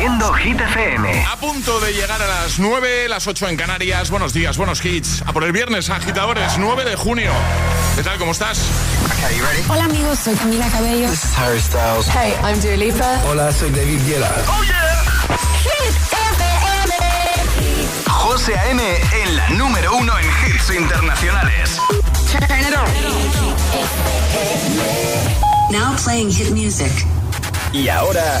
siendo Hit FM. A punto de llegar a las 9, las 8 en Canarias. Buenos días, buenos hits. A por el viernes, agitadores, 9 de junio. ¿Qué tal? ¿Cómo estás? Hola amigos, soy Camila Cabello. This is Harry Styles. Hey, I'm Dua Lipa. Hola, soy David Guetta. Oh yeah. Hit FM. José A.M. en la número uno en hits internacionales. Turn it on. Now playing hit music. Y ahora,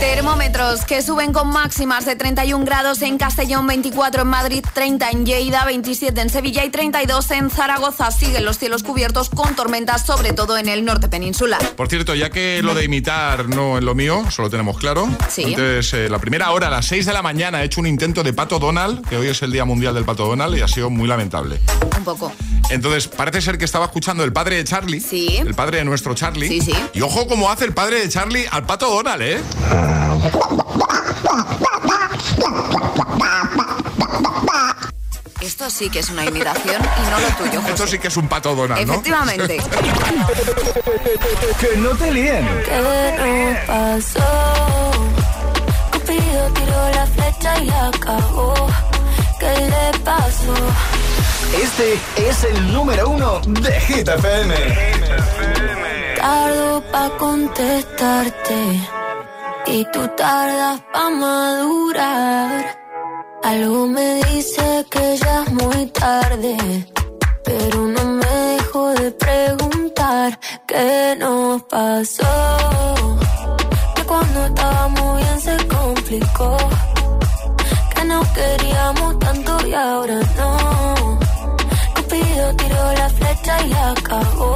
Termómetros que suben con máximas de 31 grados en Castellón, 24 en Madrid, 30 en Lleida, 27 en Sevilla y 32 en Zaragoza. Siguen los cielos cubiertos con tormentas, sobre todo en el norte peninsular. Por cierto, ya que lo de imitar no es lo mío, solo tenemos claro. Sí. Antes, eh, la primera hora, a las 6 de la mañana, he hecho un intento de Pato Donald, que hoy es el Día Mundial del Pato Donald, y ha sido muy lamentable. Un poco. Entonces, parece ser que estaba escuchando el padre de Charlie. Sí. El padre de nuestro Charlie. Sí, sí. Y ojo cómo hace el padre de Charlie al Pato Donald, ¿eh? Esto sí que es una imitación y no lo tuyo, José. Esto sí que es un Pato Donald, ¿no? Efectivamente. Que no te líen. ¿Qué nos pasó? Cupido tiró la flecha y acabó. ¿Qué le pasó? Este es el número uno de Hit FM. Tardo pa' contestarte y tú tardas pa' madurar. Algo me dice que ya es muy tarde, pero no me dejo de preguntar qué nos pasó. Que cuando estábamos bien se complicó, que nos queríamos tanto y ahora no. Cupido tiró la flecha y acabó.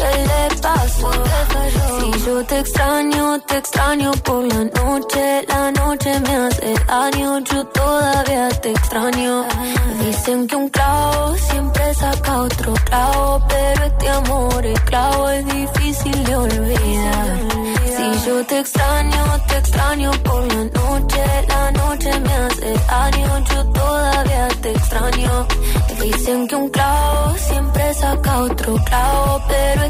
¿Qué le pasó? Si yo te extraño, te extraño por la noche. La noche me hace daño, yo todavía te extraño. Dicen que un clavo siempre saca otro clavo, pero este amor es clavo, es difícil de olvidar. Si yo te extraño, te extraño por la noche. La noche me hace daño, yo todavía te extraño. Dicen que un clavo siempre saca otro clavo, pero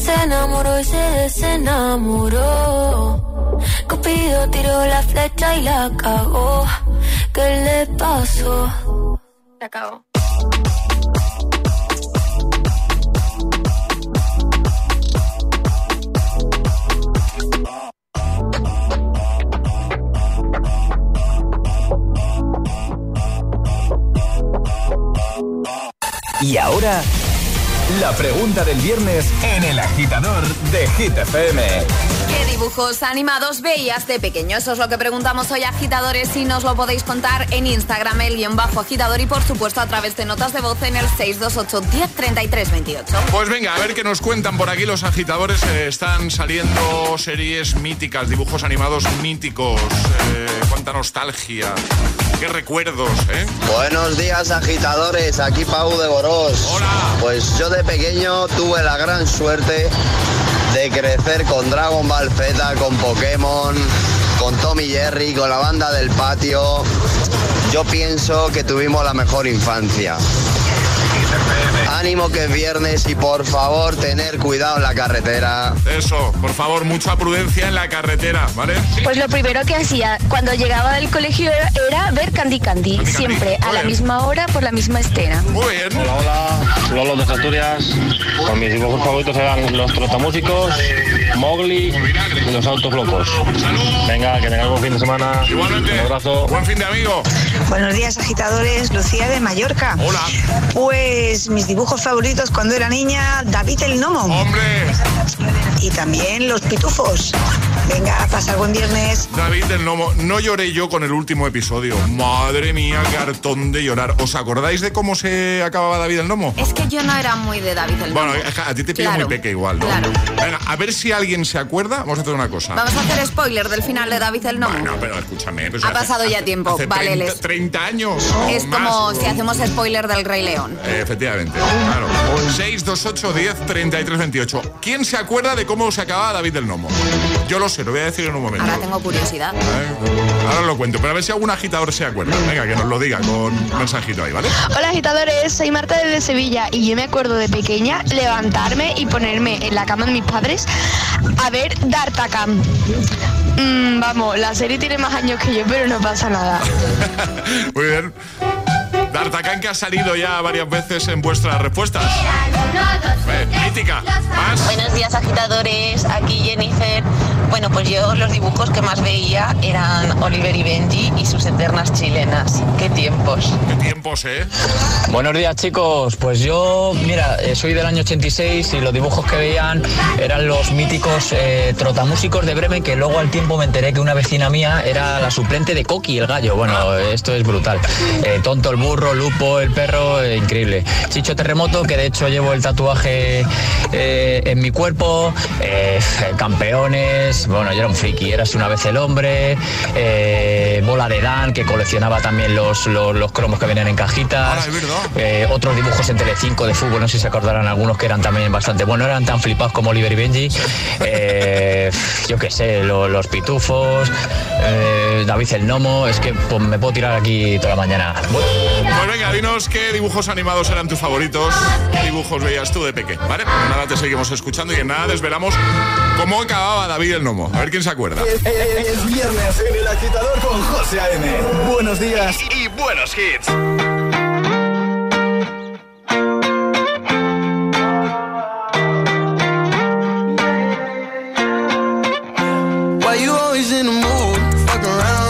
Se enamoró y se desenamoró. Cupido tiró la flecha y la cagó. ¿Qué le pasó? Se acabó. Y ahora, la pregunta del viernes en el agitador de Hit FM. ¿Qué dibujos animados veías de pequeño? Eso es lo que preguntamos hoy, agitadores, y nos lo podéis contar en Instagram, el guion bajo agitador, y por supuesto a través de notas de voz en el 628 1033 28. Pues venga, a ver qué nos cuentan por aquí los agitadores. Eh, están saliendo series míticas, dibujos animados míticos. Eh, cuánta nostalgia, qué recuerdos, ¿eh? Buenos días agitadores, aquí Pau de Borós. Hola. Pues yo de pequeño tuve la gran suerte de crecer con Dragon Ball Z, con Pokémon, con Tommy Jerry, con la banda del patio. Yo pienso que tuvimos la mejor infancia. Ánimo que es viernes y por favor tener cuidado en la carretera. Eso, por favor, mucha prudencia en la carretera, ¿vale? Pues lo primero que hacía cuando llegaba del colegio era, ver Candy Candy, siempre a la misma hora por la misma escena. Muy bien. Hola, hola, Lolo de Asturias. Con mis dibujos favoritos eran los trotamúsicos, Mowgli y los autos locos. Venga, que tengáis buen fin de semana. Igualmente. Un abrazo. Buen fin de amigo. Buenos días, agitadores. Lucía de Mallorca. Hola. Pues mis dibujos favoritos cuando era niña, David el Nomo. Hombre. Y también los pitufos. Venga, pasa buen viernes. David el Nomo, no lloré yo con el último episodio. Madre mía, cartón de llorar. ¿Os acordáis de cómo se acababa David el Nomo? Es que yo no era muy de David el Nomo. Bueno, a ti te pido Claro, muy peque igual, ¿no? claro. Venga, a ver si alguien se acuerda. Vamos a hacer una cosa. Vamos a hacer spoiler del final de David el Nomo. No, pero escúchame. pues Ha hace- pasado ya hace- tiempo, hace vale, 30, les- 30 años. es más. como si hacemos spoiler del Rey León. Eh, Efectivamente, claro. 628 10 33 28. ¿Quién se acuerda de cómo se acababa David del Nomo? Yo lo sé, lo voy a decir en un momento. Ahora tengo curiosidad. ¿Eh? Ahora lo cuento, pero a ver si algún agitador se acuerda. Venga, que nos lo diga con mensajito ahí, ¿vale? Hola agitadores, soy Marta desde Sevilla y yo me acuerdo de pequeña levantarme y ponerme en la cama de mis padres a ver D'Artagnan. Mm, vamos, la serie tiene más años que yo, pero no pasa nada. Muy bien. D'Artagnan que ha salido ya varias veces en vuestras respuestas. Mítica. Más. Buenos días agitadores, aquí Jennifer. Bueno, pues yo los dibujos que más veía eran Oliver y Benji y sus eternas chilenas. Qué tiempos. Qué tiempos, ¿eh? Buenos días chicos, pues yo, mira, eh, soy del año 86 y los dibujos que veían eran los míticos eh, trotamúsicos de Bremen que luego al tiempo me enteré que una vecina mía era la suplente de Coqui el gallo. Bueno, esto es brutal. Eh, tonto el burro, Lupo el perro, eh, increíble. Chicho Terremoto, que de hecho llevo el tatuaje eh, en mi cuerpo, eh, campeones, bueno, yo era un friki, eras una vez el hombre, eh, Bola de Dan, que coleccionaba también los, los, los cromos que venían en cajitas. Eh, otros dibujos en Telecinco de fútbol, no sé si se acordarán algunos que eran también bastante buenos, no eran tan flipados como Oliver y Benji. Eh, yo qué sé, lo- los pitufos, eh, David el Nomo, es que pues, me puedo tirar aquí toda la mañana. Pues venga, dinos qué dibujos animados eran tus favoritos, qué dibujos veías tú de peque, ¿vale? Pues nada, te seguimos escuchando y en nada desvelamos cómo acababa David el Nomo. A ver quién se acuerda. Es, es- es viernes en el agitador con José A.M. Buenos días y, y buenos hits. Why you always in the mood? Fuck around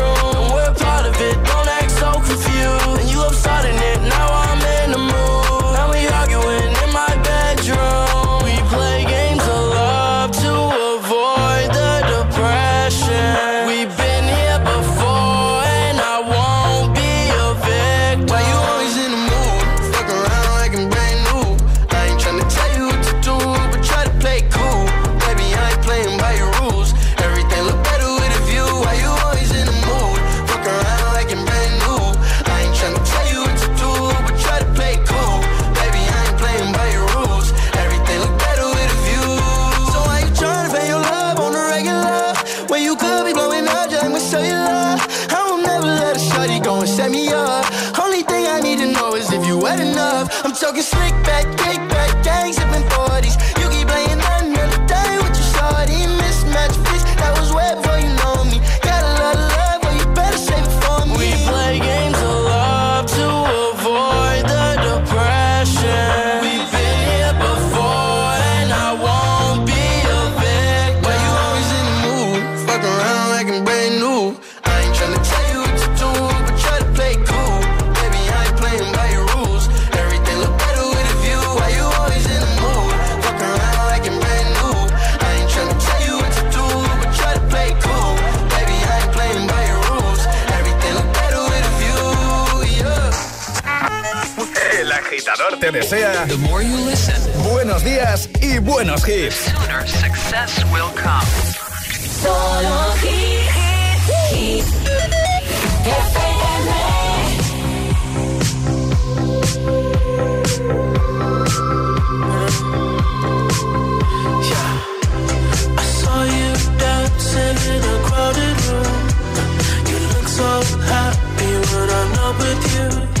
Te desea buenos días y buenos hits. success will come. Solo hits, in a crowded room. You look so happy when I'm not with you.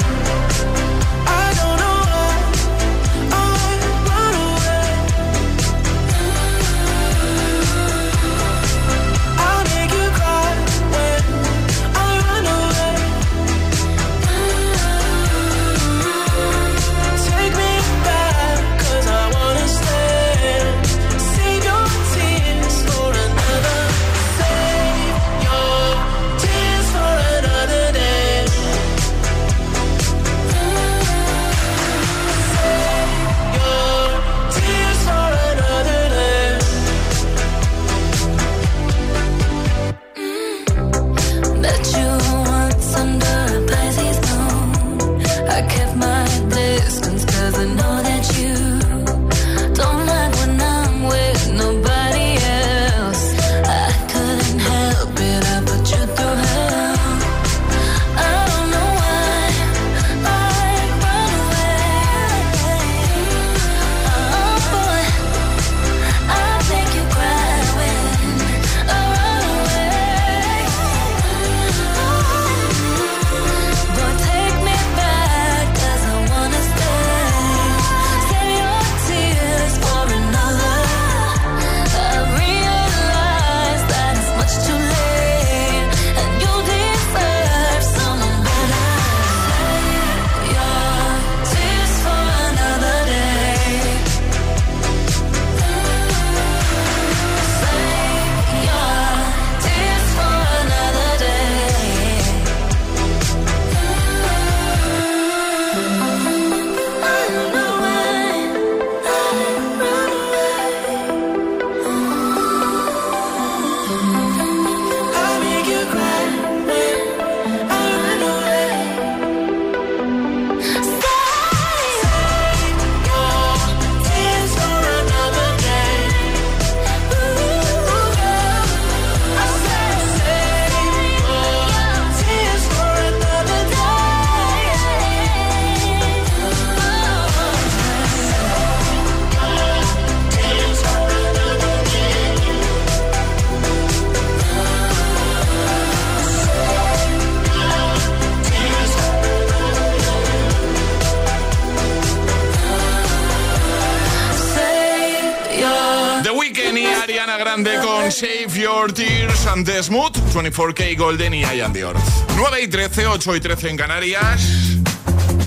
eye. de Smooth, 24K Golden y Ian Dior. 9 y 13, 8 y 13 en Canarias.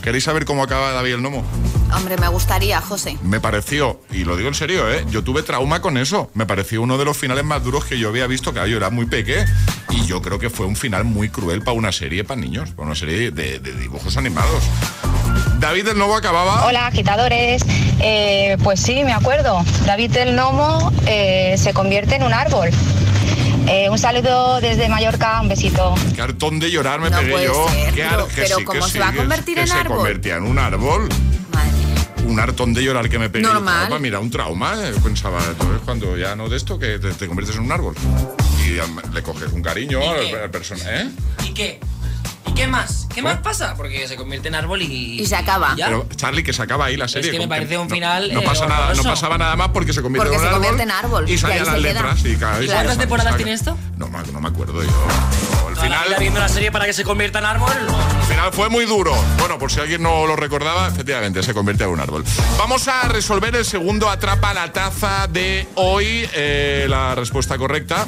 ¿Queréis saber cómo acaba David el Nomo? Hombre, me gustaría, José. Me pareció, y lo digo en serio, ¿eh? yo tuve trauma con eso. Me pareció uno de los finales más duros que yo había visto, que yo era muy peque, y yo creo que fue un final muy cruel para una serie para niños, para una serie de, dibujos animados. David el Nomo acababa. Hola, agitadores. Eh, pues sí, me acuerdo. David el Nomo eh, se convierte en un árbol. Eh, un saludo desde Mallorca, un besito. Qué hartón de llorar me pegué yo. pero, pero ¿cómo se va a convertir en árbol? Se convertía en un árbol. Un hartón de llorar que me pegué. Normal. mira, un trauma. Eh, pensaba, entonces cuando ya no de esto, que te, conviertes en un árbol. Y le coges un cariño al personaje. ¿eh? ¿Y qué? Qué más? ¿Qué más pasa? Porque se convierte en árbol y. Y se acaba. Pero, Charlie, que se acaba ahí la serie. Es que me parece un final. No, pasa nada, no pasaba nada más porque se convierte, en, se convierte en árbol. Y salían las letras. Y cada ¿Cuántas temporadas tiene esto? No, no me acuerdo yo. Final. viendo la serie para que se convierta en árbol? El final fue muy duro. Bueno, por si alguien no lo recordaba, efectivamente, se convierte en un árbol. Vamos a resolver el segundo Atrapa la taza de hoy. Eh, la respuesta correcta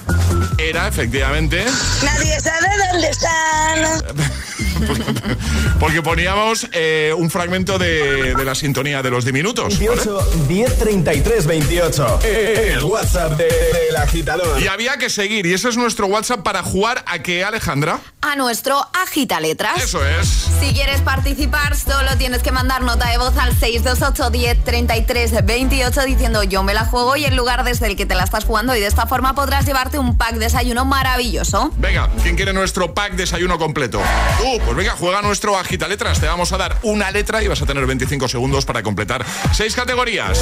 era, efectivamente. Nadie sabe dónde están. Porque poníamos eh, un fragmento de, la sintonía de los diminutos. 18 10 33 28. El WhatsApp del agitador. Y había que seguir. Y ese es nuestro WhatsApp para jugar a que Alejandra. a nuestro Agita Letras. Eso es. Si quieres participar, solo tienes que mandar nota de voz al 628 10 33 28 diciendo yo me la juego y el lugar desde el que te la estás jugando y de esta forma podrás llevarte un pack desayuno maravilloso. Venga, ¿quién quiere nuestro pack desayuno completo? Uh, pues venga, juega nuestro Agita Letras. Te vamos a dar una letra y vas a tener 25 segundos para completar seis categorías.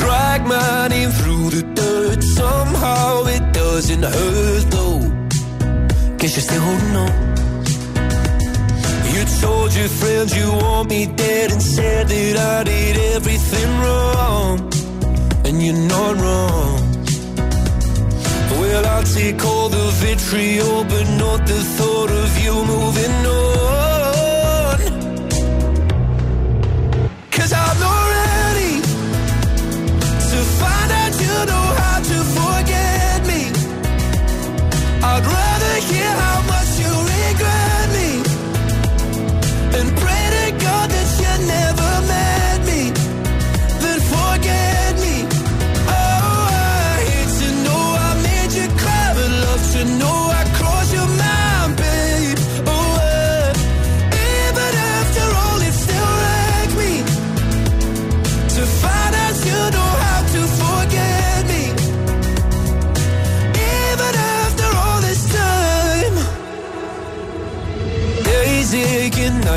Drag my name through the dirt. Somehow it doesn't hurt though. Guess you're still holding on. You told your friends you want me dead and said that I did everything wrong. And you're not wrong. Well, I'll take all the vitriol, but not the thought of you moving on. Cause I'm not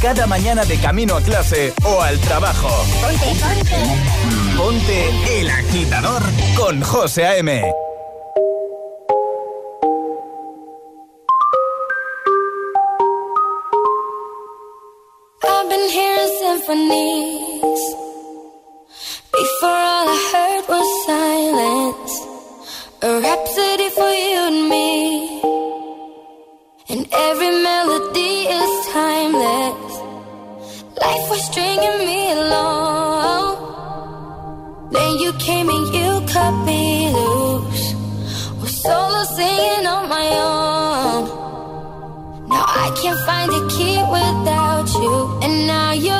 Cada mañana de camino a clase o al trabajo. Ponte, ponte. Ponte el agitador con José A.M. I've been hearing symphonies. Before all I heard was silence. A rhapsody for you and me. And every melody Life was stringing me along. Then you came and you cut me loose. Was solo singing on my own. Now I can't find a key without you. And now your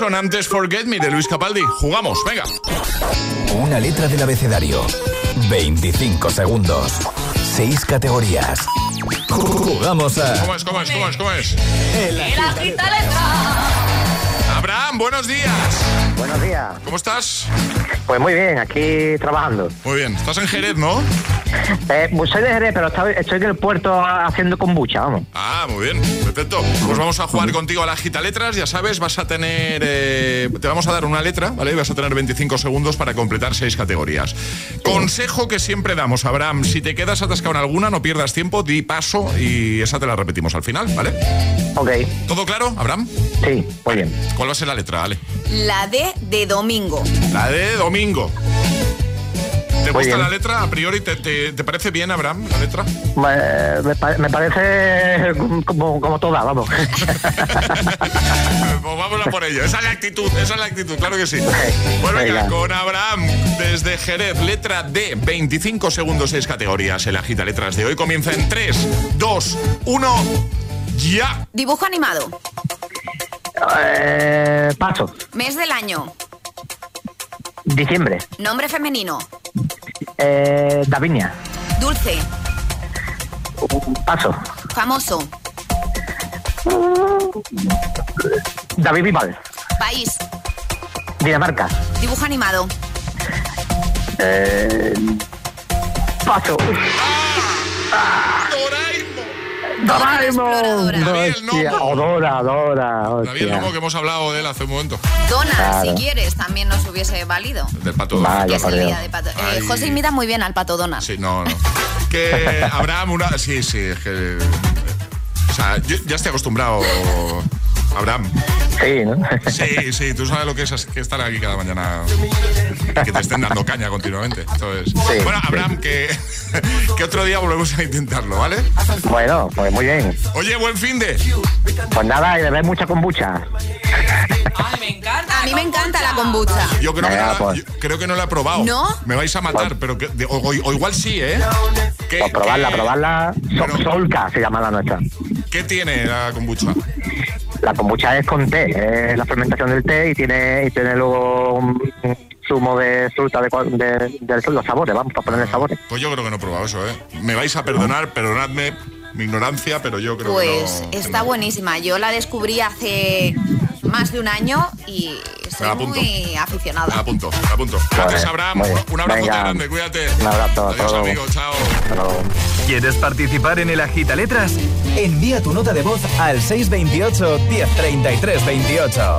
Larson antes Forget Me de Luis Capaldi. Jugamos, venga. Una letra del abecedario. 25 segundos. 6 categorías. Jugamos a. ¿Cómo es, cómo es, cómo es, cómo es? El agita letra. Abraham, buenos días. Buenos días. ¿Cómo estás? Pues muy bien, aquí trabajando. Muy bien. Estás en Jerez, ¿no? Eh, pues soy de Jerez, pero estoy, estoy en el puerto haciendo kombucha, vamos. Ah, muy bien, perfecto. Pues vamos a jugar contigo a la gita letras. Ya sabes, vas a tener. eh, te vamos a dar una letra, ¿vale? Y vas a tener 25 segundos para completar seis categorías. Consejo que siempre damos, Abraham: si te quedas atascado en alguna, no pierdas tiempo, di paso y esa te la repetimos al final, ¿vale? Ok. ¿Todo claro, Abraham? Sí, muy bien. ¿Cuál va a ser la letra, Ale? La D de domingo. La de domingo. ¿Te Muy gusta bien. la letra? A priori, ¿te, te, te parece bien, Abraham, la letra? Me, me pa- me parece como, como toda, vamos. Pues vamos a por ello. Esa es la actitud, esa es la actitud, claro que sí. Pues venga, Venga. con Abraham desde Jerez, letra D, 25 segundos, 6 categorías. El agita letras de hoy comienza en 3, 2, 1, ya. Dibujo animado. Eh, paso. Mes del año. Diciembre. Nombre femenino. Eh, Davinia. Dulce. Paso. Famoso. David Vival. País. Dinamarca. Dibujo animado. Eh, paso. Doraemon. Hostia, Odora, Odora. David. Lomo que hemos hablado de él hace un momento. Dona, Claro. si quieres, también nos hubiese valido. Del pato. Vaya, Que es el día de pato. Eh. José imita muy bien al pato Donald. Sí, no, no. Que Abraham, una. Sí, sí, es que. O sea, yo ya estoy acostumbrado, Abraham. Sí, ¿no? Sí, sí, tú sabes lo que es que estar aquí cada mañana y que te estén dando caña continuamente. Entonces, bueno, Abraham, que, que otro día volvemos a intentarlo, ¿vale? Bueno, pues muy bien. Oye, buen fin de. Pues nada, y beber mucha kombucha. A mí me encanta la kombucha. Yo creo, que Venga, no la, pues. yo creo que no la he probado. ¿No? Me vais a matar, pero que, de- o, o igual sí, ¿eh? ¿Qué, Pues probarla, probarla. So- Solca se llama la nuestra. ¿Qué tiene la kombucha? La kombucha es con té, es la fermentación del té y tiene, y tiene luego un zumo de fruta de, de, de los sabores, vamos a ponerle sabores. Pues yo creo que no he probado eso, ¿eh? Me vais a perdonar, perdonadme mi ignorancia, pero yo creo Pues que no. está buenísima. Yo la descubrí hace más de un año y Me soy muy Me aficionada. apunto, me apunto. Gracias, Abraham. Un abrazo Venga. grande, cuídate. Un abrazo, hasta Adiós, luego. amigo, chao. ¿Quieres participar en el agita letras? Envía tu nota de voz al 628 1033 28.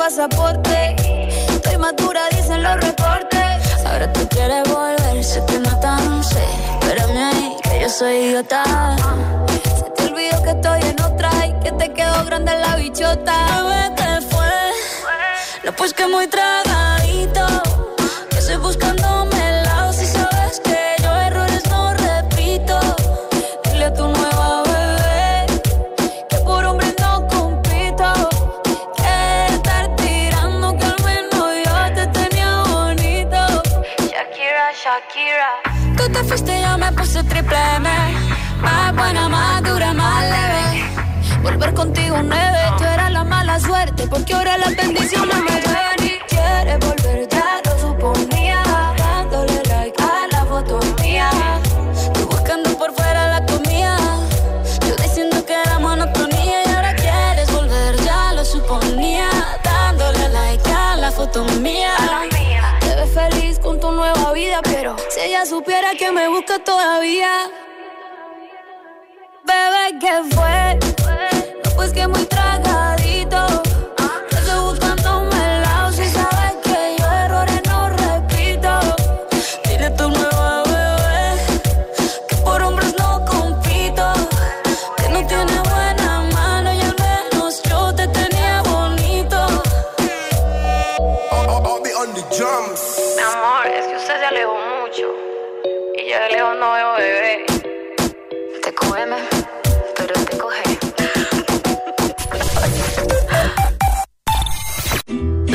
Pasaporte. Estoy madura, dicen los reportes. Ahora tú quieres volver, sé que no tan sé. Espérame ahí, que yo soy idiota. Se te olvidó que estoy en otra y que te quedó grande la bichota. Bebé, ¿qué fue? No, pues que muy tragadito. Porque ahora las bendiciones me ven y quiere volver, ya lo suponía. Dándole like a la foto mía. Tú buscando por fuera la comida. Yo diciendo que era monotonía y ahora quieres volver, ya lo suponía. Dándole like a la foto mía. Te ves feliz con tu nueva vida, pero si ella supiera que me busca todavía. Bebé, ¿qué fue? No, pues que muy tragadito.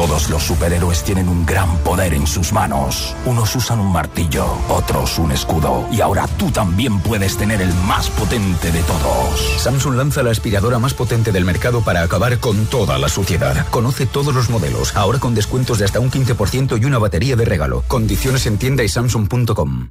Todos los superhéroes tienen un gran poder en sus manos. Unos usan un martillo, otros un escudo. Y ahora tú también puedes tener el más potente de todos. Samsung lanza la aspiradora más potente del mercado para acabar con toda la suciedad. Conoce todos los modelos, ahora con descuentos de hasta un 15% y una batería de regalo. Condiciones en tienda y samsung.com.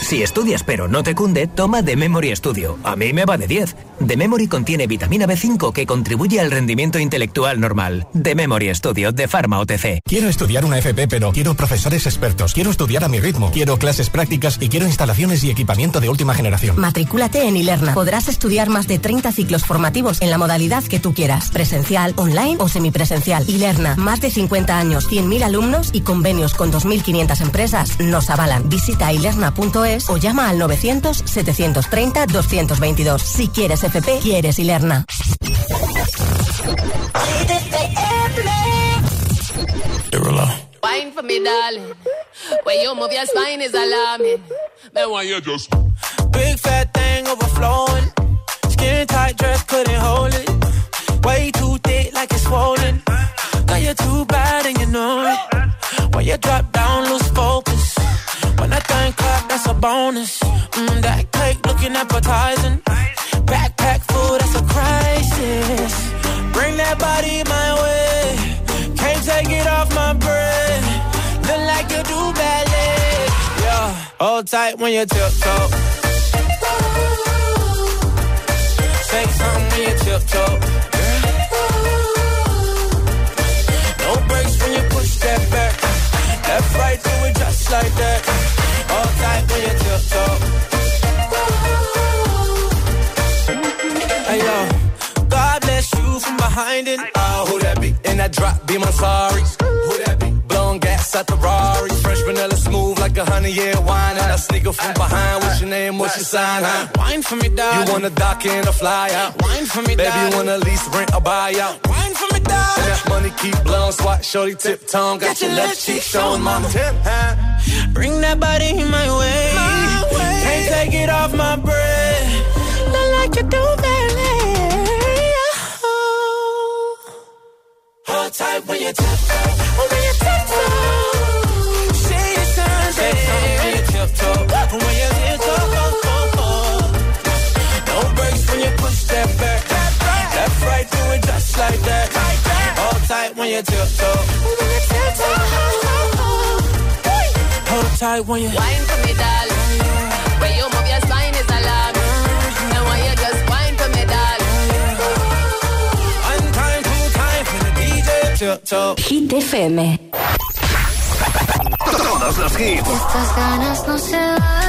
Si estudias pero no te cunde, toma The Memory Studio. A mí me va de 10. The Memory contiene vitamina B5 que contribuye al rendimiento intelectual normal. The Memory Studio de Pharma OTC. Quiero estudiar una FP, pero quiero profesores expertos. Quiero estudiar a mi ritmo. Quiero clases prácticas y quiero instalaciones y equipamiento de última generación. Matricúlate en Ilerna. Podrás estudiar más de 30 ciclos formativos en la modalidad que tú quieras. Presencial, online o semipresencial. Ilerna. Más de 50 años, 100.000 alumnos y convenios con 2.500 empresas nos avalan. Visita ilerna.es o llama al 900-730-222. Si quieres FP, quieres Ilerna. Wine for me, darling. When you move your spine is alarming. Then why you just Big fat thing overflowing. Skin tight dress couldn't hold it. Way too thick like it's swollen. Girl, you're too bad and you know it. When you drop down, lose focus. When I think clap, that's a bonus. Mm, that cake looking appetizing. Backpack full, that's a crisis. Bring that body my way. Can't take it off my breath. Look like you do ballet. Yeah, hold tight when you tiptoe. Say something when you tiptoe. No breaks when you push that back. Left, right, do it just like that. Hey yo, God bless you from behind it. Oh, ah, who that be? In that drop, be my sorry. Who that be? Blowing gas at the Rari. Fresh vanilla smooth like a honey year wine. And I sneak up from behind. What's your name? What's your sign? Huh? Wine for me, dog. You wanna dock in a fly out? Wine for me, Baby, you wanna lease, rent, or buy out? Wine for dog. And that money keep blowing. Swat, shorty, tip tongue. Got, your left cheek showing, mama. Tip, huh? Bring that body my way. my way. Can't take it off my breath. Look like you do ballet. Hold tight when you tiptoe. When you tiptoe. Say your sign, when you tiptoe. When you tiptoe. No breaks when you push that back. Left, right, do it just like that. When you tiptoe. When you tiptoe. Hold tight when you wine for me, darling. When you move your spine is alarming. And when you just wine for me, darling. One time, two time for the DJ. Tiptoe. Hit FM. Todos los hits. Estas ganas no se van.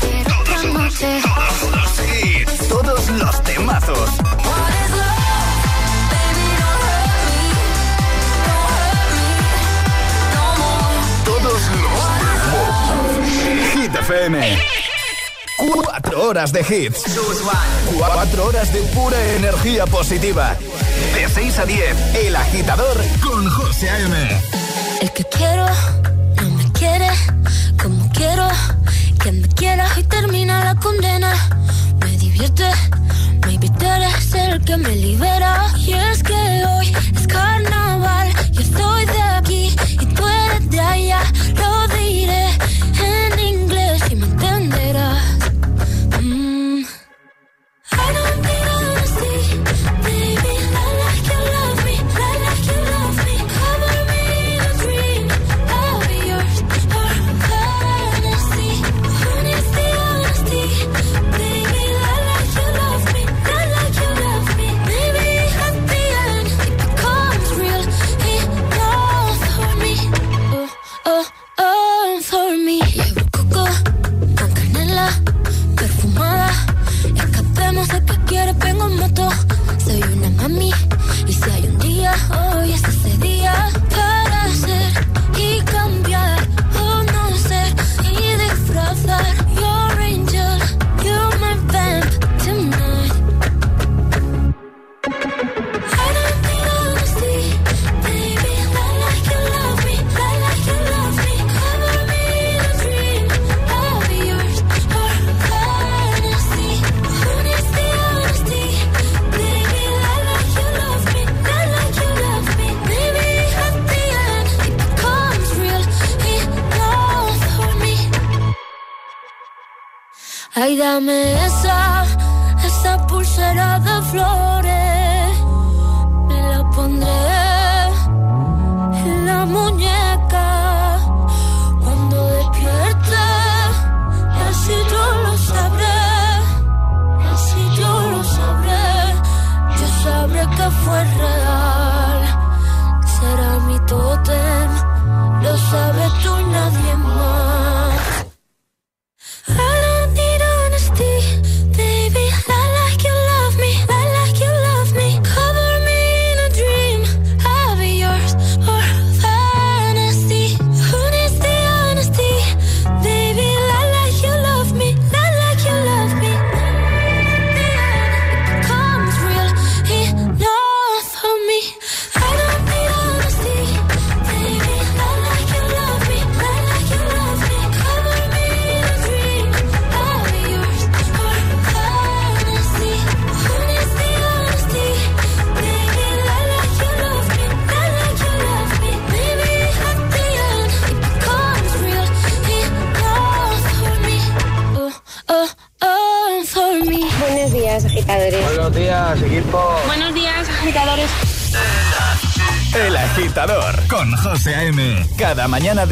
Quiero otra noche. Todos los hits. Todos los temazos. Todos los temazos. FM. Cuatro horas de hits. Cuatro horas de pura energía positiva. De 6 a 10, El Agitador con José A.M. El que quiero no me quiere como quiero. Que me quiera y termina la condena. Me divierte, me invitaré a ser el que me libera. Y es que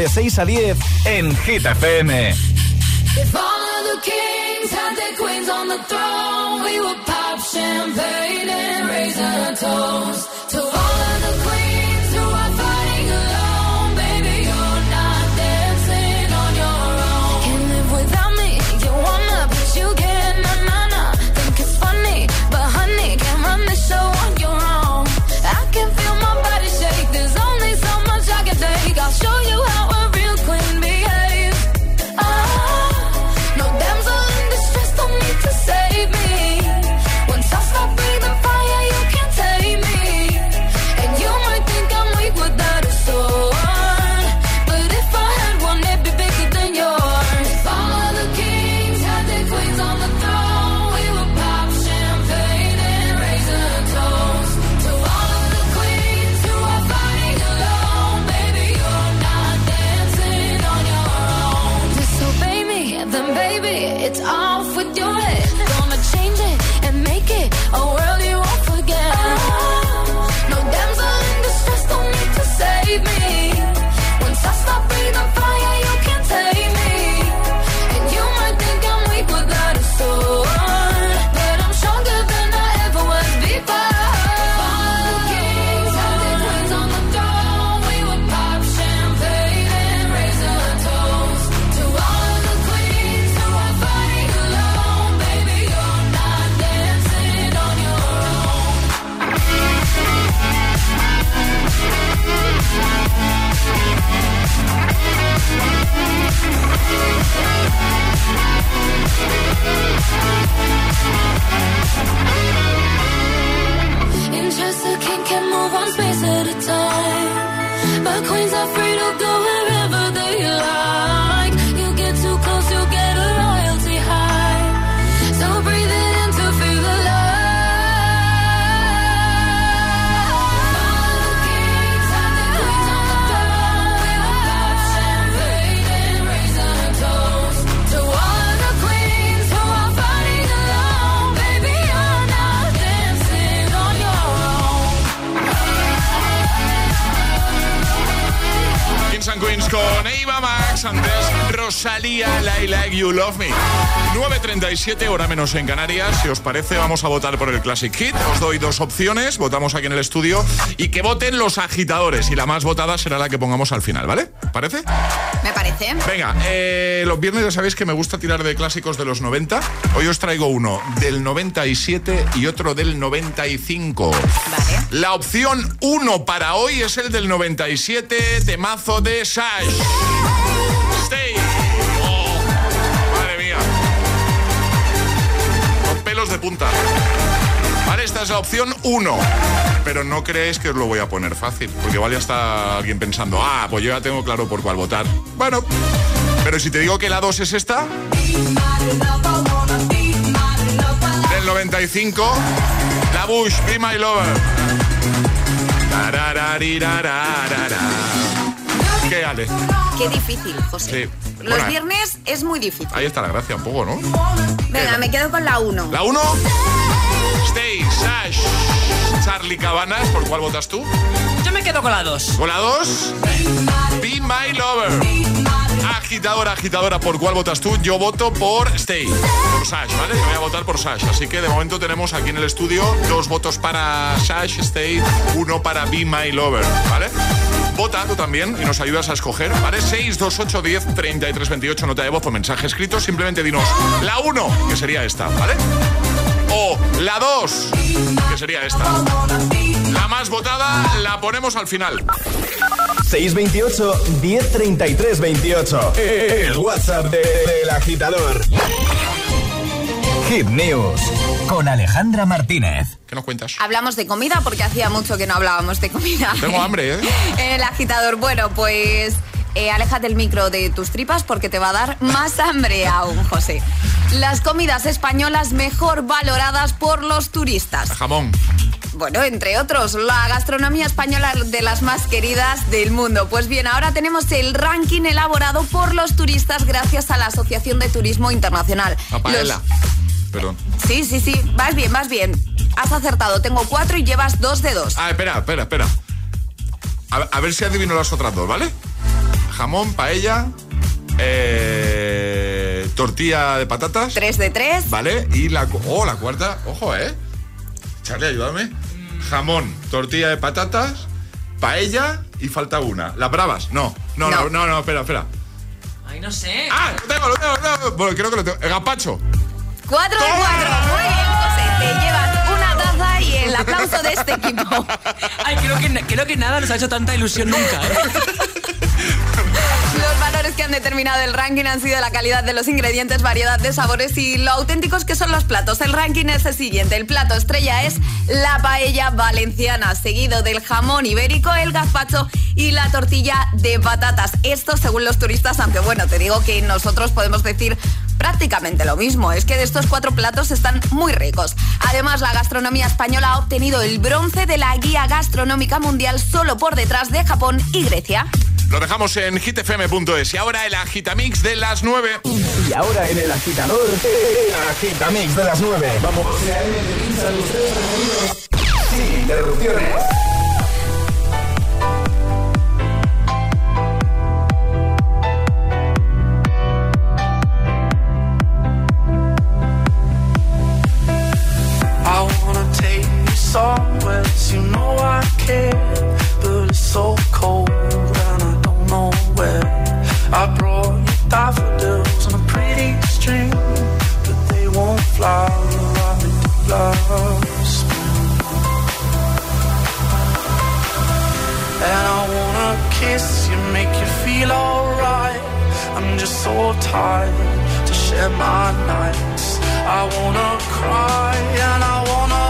de 6 a 10 en Hit FM. The kings had queens on the throne. You Love Me. 9.37, hora menos en Canarias. Si os parece, vamos a votar por el Classic Hit. Os doy dos opciones, votamos aquí en el estudio y que voten los agitadores. Y la más votada será la que pongamos al final, ¿vale? ¿Parece? Me parece. Venga, eh, los viernes ya sabéis que me gusta tirar de clásicos de los 90. Hoy os traigo uno del 97 y otro del 95. Vale. La opción 1 para hoy es el del 97, temazo de Sash. Stay. Pelos de punta. Vale, esta es la opción 1. Pero no creéis que os lo voy a poner fácil, porque igual ya está alguien pensando, ah, pues yo ya tengo claro por cuál votar. Bueno, pero si te digo que la 2 es esta, del 95, la Bush, Be My Lover. ¿Qué, Ale? Qué difícil, José. Sí. Los Bueno, viernes es muy difícil. Ahí está la gracia, un poco, ¿no? Venga, me quedo con la 1. La 1, Stay, Sash, Charlie Cabanas, ¿por cuál votas tú? Yo me quedo con la 2. Con la 2, Be My Lover. Agitadora, agitadora, ¿por cuál votas tú? Yo voto por Stay, por Sash, ¿vale? Yo voy a votar por Sash. Así que de momento tenemos aquí en el estudio dos votos para Sash, Stay, uno para Be My Lover, ¿vale? Vota tú también y nos ayudas a escoger, ¿vale? 628 10 33 28, nota de voz o mensaje escrito. Simplemente dinos la 1, que sería esta, ¿vale? O la 2, que sería esta. La más votada la ponemos al final. 628 1033 28. El WhatsApp de- del agitador. Hit News con Alejandra Martínez. ¿Qué nos cuentas? Hablamos de comida porque hacía mucho que no hablábamos de comida. Tengo hambre, ¿eh? El agitador, bueno, pues eh, aléjate el micro de tus tripas porque te va a dar más hambre aún, José. Las comidas españolas mejor valoradas por los turistas. Jamón. Bueno, entre otros, la gastronomía española de las más queridas del mundo. Pues bien, ahora tenemos el ranking elaborado por los turistas gracias a la Asociación de Turismo Internacional. Los- Perdón. Sí, sí, sí, vas bien, vas bien. Has acertado, tengo cuatro y llevas dos de dos. Ah, espera, espera, espera. A, a ver si adivino las otras dos, ¿vale? Jamón, paella, eh, tortilla de patatas. Tres de tres. ¿Vale? Y la, oh, la cuarta, ojo, ¿eh? Charlie, ayúdame. Jamón, tortilla de patatas, paella y falta una. ¿Las bravas? No, no, no, no, no, espera, espera. Ay, no sé. ¡Ah! Lo tengo, lo tengo, lo tengo. Bueno, creo que lo tengo. El gazpacho. Cuatro de cuatro. Muy bien, José. Te llevas una taza y el aplauso de este equipo. Ay, creo que, creo que nada nos ha hecho tanta ilusión nunca. ¿eh? Los valores que han determinado el ranking han sido la calidad de los ingredientes, variedad de sabores y lo auténticos que son los platos. El ranking es el siguiente. El plato estrella es la paella valenciana, seguido del jamón ibérico, el gazpacho y la tortilla de patatas. Esto según los turistas, aunque bueno, te digo que nosotros podemos decir prácticamente lo mismo. Es que de estos cuatro platos están muy ricos. Además, la gastronomía española ha obtenido el bronce de la guía gastronómica mundial solo por detrás de Japón y Grecia. Lo dejamos en hitfm.es. Y ahora el agitamix de las 9. Y ahora en el agitador, el agitamix de las 9. Vamos. Sin interrupciones. I wanna take you somewhere, you know I care, but it's so cold tired to share my nights. I wanna cry and I wanna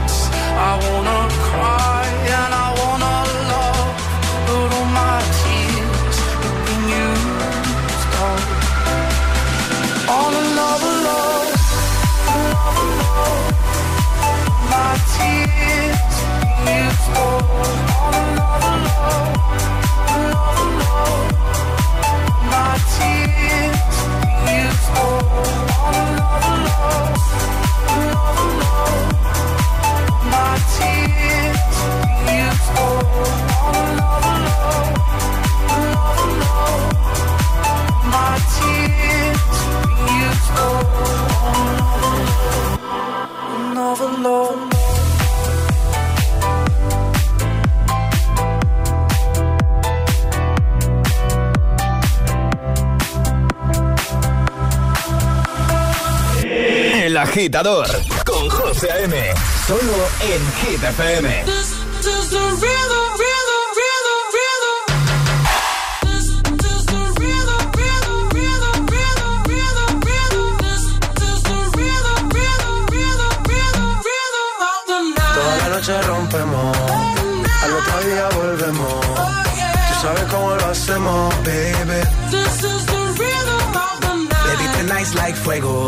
I wanna cry and I agitador con José A.M. Solo en Hit FM. Toda la noche rompemos, al otro día volvemos. Tú sabes cómo lo hacemos, baby. Baby, tonight's like fuego.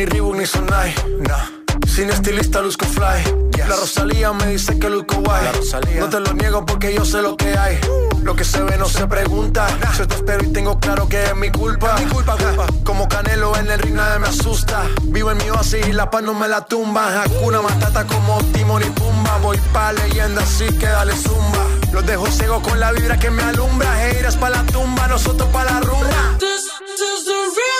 ni Reebok ni Sonai, nah. Sin estilista luzco fly. La Rosalía me dice que luzco guay. No te lo niego porque yo sé lo que hay. Lo que se ve no se pregunta. Yo te espero y tengo claro que es mi culpa. mi culpa, culpa. Como Canelo en el ring nadie me asusta. Vivo en mi oasis y la paz no me la tumba. Hakuna Matata como Timon y Pumba. Voy pa' leyenda así que dale zumba. Los dejo ciego con la vibra que me alumbra. Heiras pa' la tumba, nosotros pa' la rumba. Toda la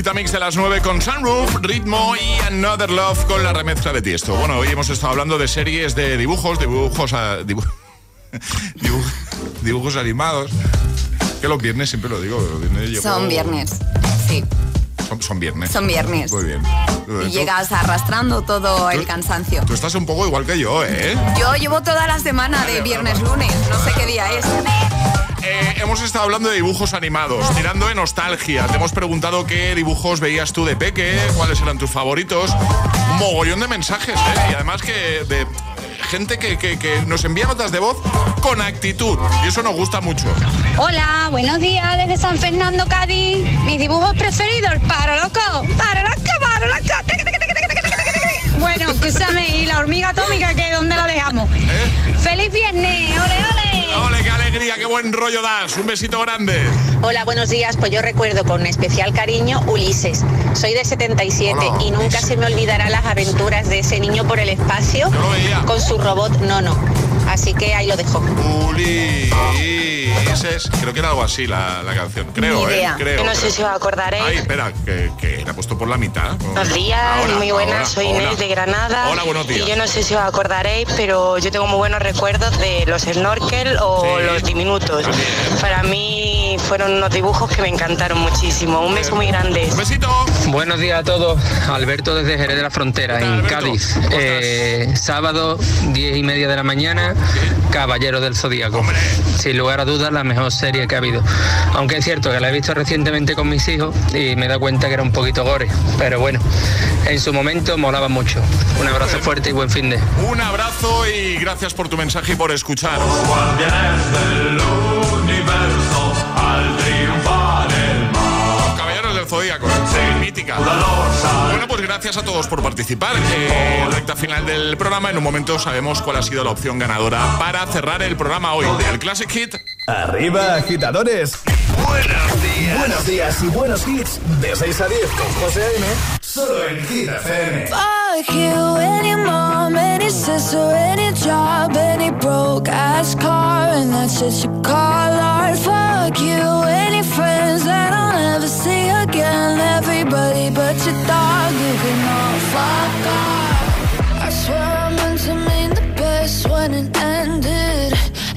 Agitamix de las 9 con Sunroof, Ritmo y Another Love con la remezcla de Tiesto. Bueno, hoy hemos estado hablando de series de dibujos, dibujos, a- dibu- dibu- dibujos animados. Que los viernes siempre lo digo. los viernes llego- Son viernes. Sí, Son, son viernes. Son viernes. Muy bien. y llegas arrastrando todo el cansancio. Tú estás un poco igual que yo, ¿eh? Yo llevo toda la semana de viernes lunes, no sé qué día es. Eh, hemos estado hablando de dibujos animados, tirando de nostalgia. Te hemos preguntado qué dibujos veías tú de peque, cuáles eran tus favoritos. Mogollón de mensajes, ¿eh? Y además que de gente que, que- que nos envía notas de voz con actitud. Y eso nos gusta mucho. Hola, buenos días desde San Fernando, Cádiz. Mis dibujos preferidos, paro loco, paro loco, paro loco. Bueno, escúchame, y la hormiga atómica, que ¿dónde la dejamos? ¡Feliz viernes! ¡Ole, ole! ¡Ole, qué alegría, qué buen rollo das! Un besito grande. Hola, buenos días. Pues yo recuerdo con especial cariño Ulises. Soy de 77 Hola, y nunca se me olvidará las aventuras de ese niño por el espacio con su robot Nono. Así que ahí lo dejo. Ulises. Creo que era algo así la, la canción. Creo, Ni idea. ¿eh? Creo. Yo no sé si os acordaréis. Ay, espera, que, que la he puesto por la mitad. Buenos días, Ahora, muy buenas, ahora, soy hola. Inés de Granada. Hola, buenos días. Y yo no sé si os acordaréis, pero yo tengo muy buenos recuerdos de los snorkel o los diminutos. Para mí fueron unos dibujos que me encantaron muchísimo. Un beso muy grande. besito. Buenos días a todos. Alberto desde Jerez de la Frontera, en Cádiz. Eh, sábado, 10 y media de la mañana, Caballero del Zodíaco. Sin lugar a dudas, la mejor serie que ha habido. Aunque es cierto que la he visto recientemente con mis hijos y me he dado cuenta que era un poquito gore. Pero bueno, en su momento molaba mucho. Un abrazo fuerte y buen fin de. Un abrazo y gracias por tu mensaje y por escuchar. Gracias a todos por participar. Eh, recta final del programa. En un momento sabemos cuál ha sido la opción ganadora para cerrar el programa hoy del Classic Hit. Arriba, agitadores. Buenos días. Buenos días y buenos hits. De 6 a 10 con José A.M. Solo en Hit FM. Fuck you, any mom, any sister, any job, any broke ass car, and that's just you call art. Fuck you, any friends that I'll never see again. Everybody but your dog, you can all fuck off. I swear I meant to mean the best when it ended.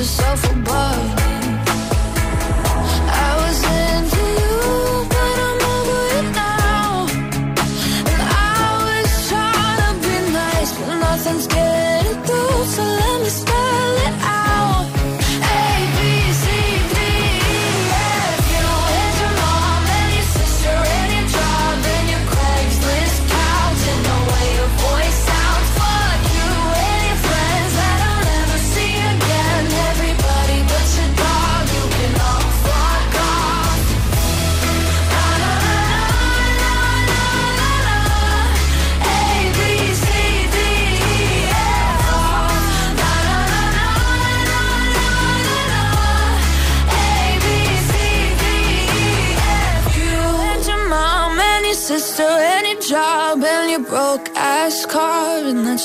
yourself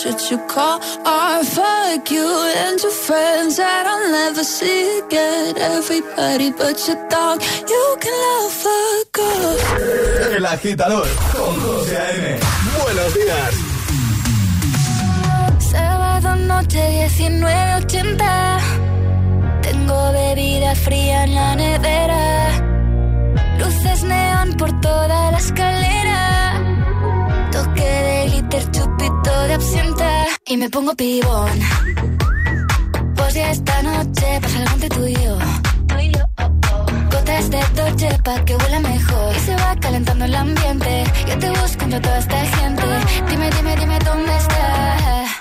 what you call art. Fuck you and your friends that I'll never see again. Everybody but your dog, you can love a ghost. El agitador con José A.M. Buenos días. Sábado noche 1980. Tengo bebida fría en la nevera. Luces neón por toda la escalera. Absenta. Y me pongo pibón. Pues ya esta noche pasa algo entre tú y yo. Gotas de Dolce pa' que huela mejor. Y se va calentando el ambiente. Yo te busco entre toda esta gente. Dime, dime, dime dónde está.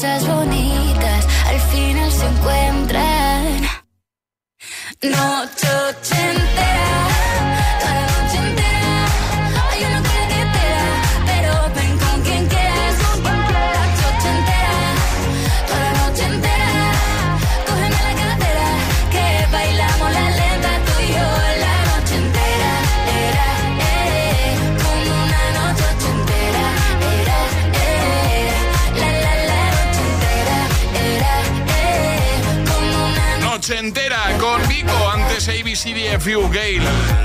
Cosas bonitas al final se encuentran. Noche ochentera, CDFU Gale.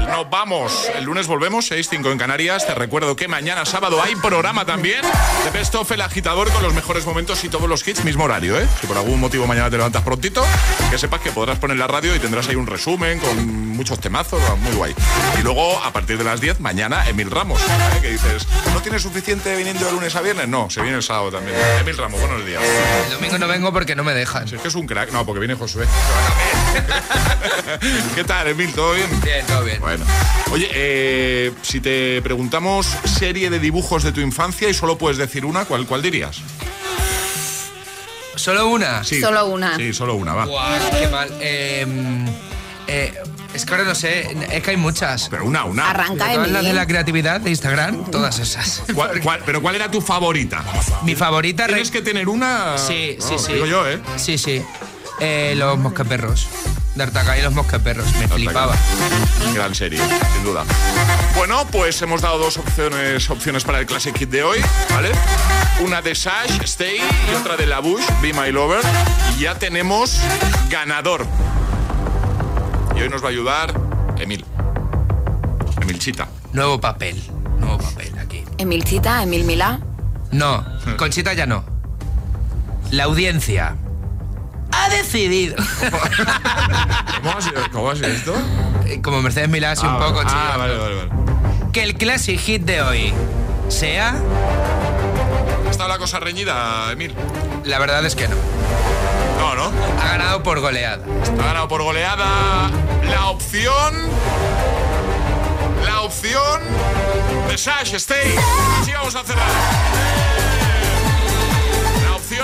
Nos vamos. El lunes volvemos, 6-5 en Canarias. Te recuerdo que mañana sábado hay programa también de Best of El Agitador con los mejores momentos y todos los hits, mismo horario, ¿eh? Si por algún motivo mañana te levantas prontito, que sepas que podrás poner la radio y tendrás ahí un resumen con muchos temazos, muy guay. Y luego, a partir de las 10, mañana Emil Ramos, ¿eh? que dices, ¿no tienes suficiente viniendo de lunes a viernes? No, se viene el sábado también. Emil Ramos, buenos días. El domingo no vengo porque no me dejan. Es que es un crack. No, porque viene Josué. ¿Qué tal, Emil? ¿Todo bien? Bien, todo bien. Bueno. Oye, eh, si te preguntamos serie de dibujos de tu infancia y solo puedes decir una, ¿cuál, cuál dirías? ¿Solo una? Sí. Solo una. Sí, solo una, va. Guau, qué mal. Eh, eh, es que ahora no sé, es que hay muchas. Pero una, una. Arranca, Todas las de la creatividad de Instagram, todas esas. ¿Cuál- cuál- pero ¿cuál era tu favorita? Mi favorita... Tienes que tener una... Sí, sí, sí. Digo yo, ¿eh? Sí, sí. Eh, los mosqueperros. D'Artagay y los mosqueperros. Me flipaba. Gran serie, sin duda. Bueno, pues hemos dado dos opciones, opciones para el Classic Hit de hoy, ¿vale? Una de Sash, Stay, y otra de La Bush, Be My Lover. Y ya tenemos ganador. Y hoy nos va a ayudar Emil. Emil Chita. Nuevo papel. Nuevo papel aquí. Emil Chita, Emil Milá. No, Conchita ya no. La audiencia ha decidido. ¿Cómo cómo ser esto? Eh, Como Mercedes Milá, así un Ah, poco, ah, chido. vale, vale, vale. Que el classic hit de hoy sea. ¿Está la cosa reñida, Emil? La verdad es que no. No, ¿no? Ha ganado por goleada. Ha ganado por goleada la opción. La opción de Sash Stay. Así vamos a cerrar.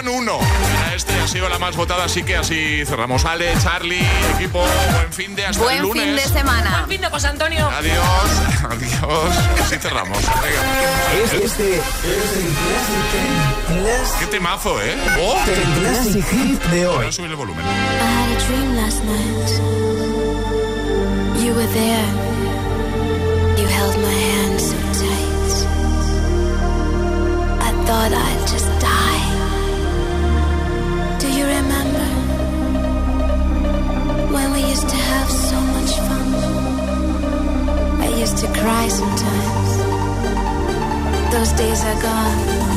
Opción 1. Era este, ha sido la más votada, así que así cerramos. Ale, Charlie, equipo, buen fin de hasta el Buen lunes. fin de semana. Buen fin de José Antonio. Adiós, adiós. Así cerramos. Venga. Este es el Classic Qué temazo, ¿eh? ¡Oh! El Classic Hit de Voy hoy. a subir el volumen. I had a dream last night. You were there. You held my hand so tight. I thought I'd just die. Used to have so much fun? I used to cry sometimes. Those days are gone.